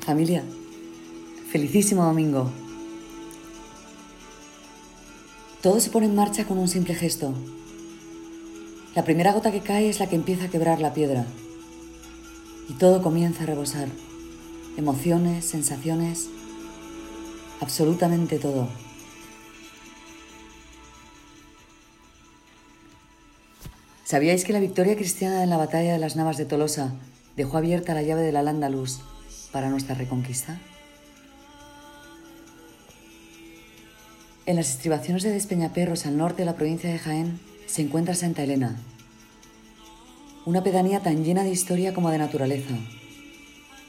Familia, felicísimo domingo. Todo se pone en marcha con un simple gesto. La primera gota que cae es la que empieza a quebrar la piedra. Y todo comienza a rebosar. Emociones, sensaciones, absolutamente todo. ¿Sabíais que la victoria cristiana en la batalla de las Navas de Tolosa dejó abierta la llave de la Al-Ándalus para nuestra reconquista? En las estribaciones de Despeñaperros, al norte de la provincia de Jaén, se encuentra Santa Elena, una pedanía tan llena de historia como de naturaleza,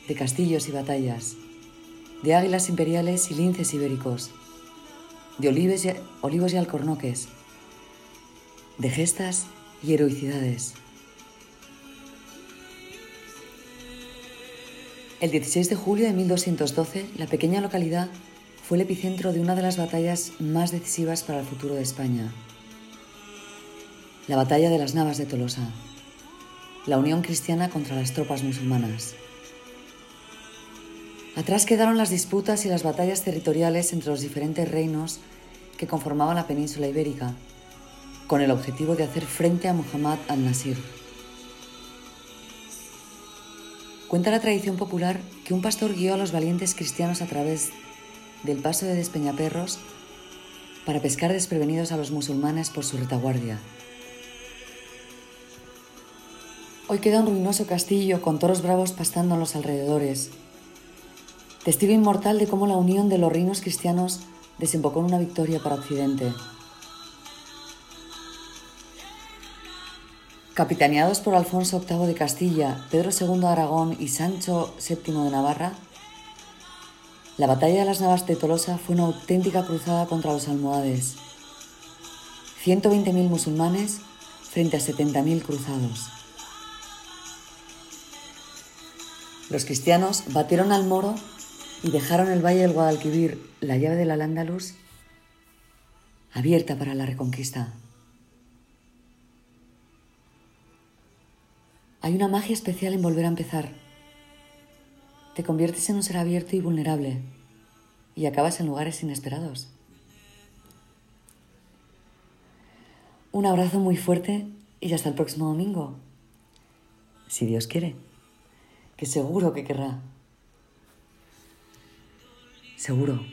de castillos y batallas, de águilas imperiales y linces ibéricos, de olivos y, alcornoques, de gestas y heroicidades. El 16 de julio de 1212, la pequeña localidad fue el epicentro de una de las batallas más decisivas para el futuro de España. La batalla de las Navas de Tolosa, la unión cristiana contra las tropas musulmanas. Atrás quedaron las disputas y las batallas territoriales entre los diferentes reinos que conformaban la península ibérica, con el objetivo de hacer frente a Muhammad al-Nasir. Cuenta la tradición popular que un pastor guió a los valientes cristianos a través del paso de Despeñaperros para pescar desprevenidos a los musulmanes por su retaguardia. Hoy queda un ruinoso castillo con toros bravos pastando en los alrededores, testigo inmortal de cómo la unión de los reinos cristianos desembocó en una victoria para Occidente. Capitaneados por Alfonso VIII de Castilla, Pedro II de Aragón y Sancho VII de Navarra, la batalla de las Navas de Tolosa fue una auténtica cruzada contra los almohades. 120.000 musulmanes frente a 70.000 cruzados. Los cristianos batieron al moro y dejaron el valle del Guadalquivir, la llave de la Al-Ándalus, abierta para la reconquista. Hay una magia especial en volver a empezar. Te conviertes en un ser abierto y vulnerable y acabas en lugares inesperados. Un abrazo muy fuerte y hasta el próximo domingo. Si Dios quiere, que seguro que querrá. Seguro.